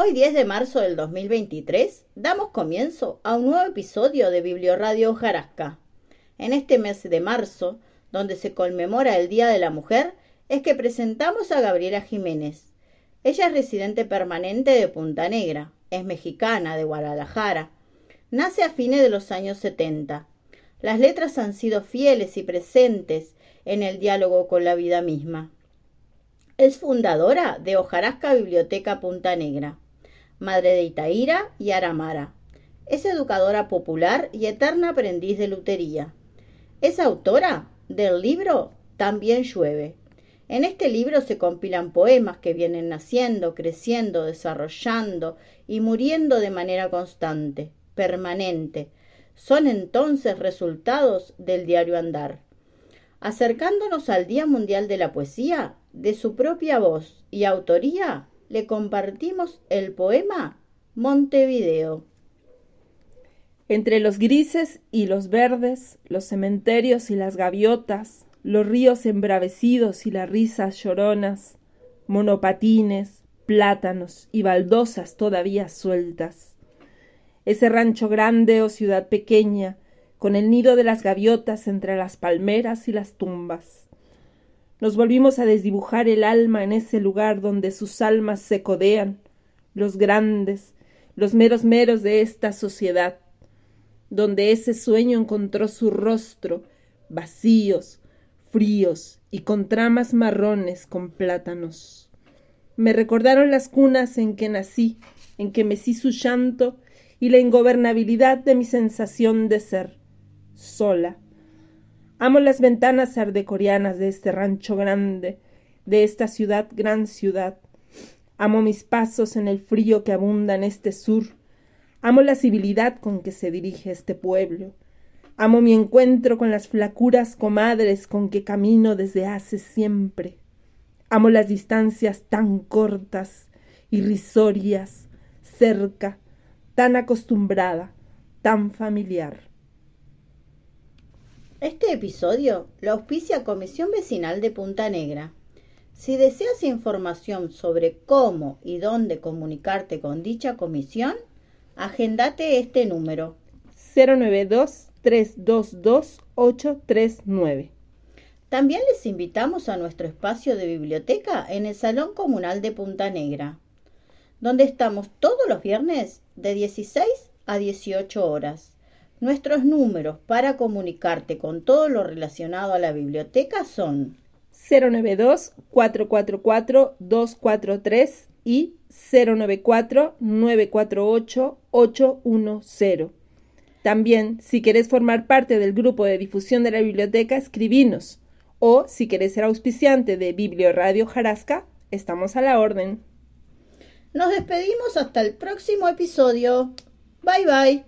Hoy 10 de marzo del 2023 damos comienzo a un nuevo episodio de Biblioradio Jarasca. En este mes de marzo, donde se conmemora el Día de la Mujer, es que presentamos a Gabriela Jiménez. Ella es residente permanente de Punta Negra, es mexicana de Guadalajara. Nace a fines de los años 70. Las letras han sido fieles y presentes en el diálogo con la vida misma. Es fundadora de Hojarasca Biblioteca Punta Negra madre de Itaíra y Aramara. Es educadora popular y eterna aprendiz de lutería. Es autora del libro También llueve. En este libro se compilan poemas que vienen naciendo, creciendo, desarrollando y muriendo de manera constante, permanente. Son entonces resultados del diario andar. Acercándonos al Día Mundial de la Poesía, de su propia voz y autoría, le compartimos el poema Montevideo. Entre los grises y los verdes, los cementerios y las gaviotas, los ríos embravecidos y las risas lloronas, monopatines, plátanos y baldosas todavía sueltas. Ese rancho grande o ciudad pequeña, con el nido de las gaviotas entre las palmeras y las tumbas. Nos volvimos a desdibujar el alma en ese lugar donde sus almas se codean, los grandes, los meros meros de esta sociedad, donde ese sueño encontró su rostro, vacíos, fríos y con tramas marrones con plátanos. Me recordaron las cunas en que nací, en que mecí su llanto y la ingobernabilidad de mi sensación de ser sola, Amo las ventanas ardecorianas de este rancho grande, de esta ciudad gran ciudad. Amo mis pasos en el frío que abunda en este sur. Amo la civilidad con que se dirige este pueblo. Amo mi encuentro con las flacuras comadres con que camino desde hace siempre. Amo las distancias tan cortas, irrisorias, cerca, tan acostumbrada, tan familiar. Este episodio lo auspicia Comisión Vecinal de Punta Negra. Si deseas información sobre cómo y dónde comunicarte con dicha comisión, agendate este número 092-322-839. También les invitamos a nuestro espacio de biblioteca en el Salón Comunal de Punta Negra, donde estamos todos los viernes de 16 a 18 horas Nuestros números para comunicarte con todo lo relacionado a la biblioteca son 092-444-243 y 094-948-810. También, si querés formar parte del grupo de difusión de la biblioteca, escribinos. O si querés ser auspiciante de Biblioradio Jarasca, estamos a la orden. Nos despedimos hasta el próximo episodio. Bye bye.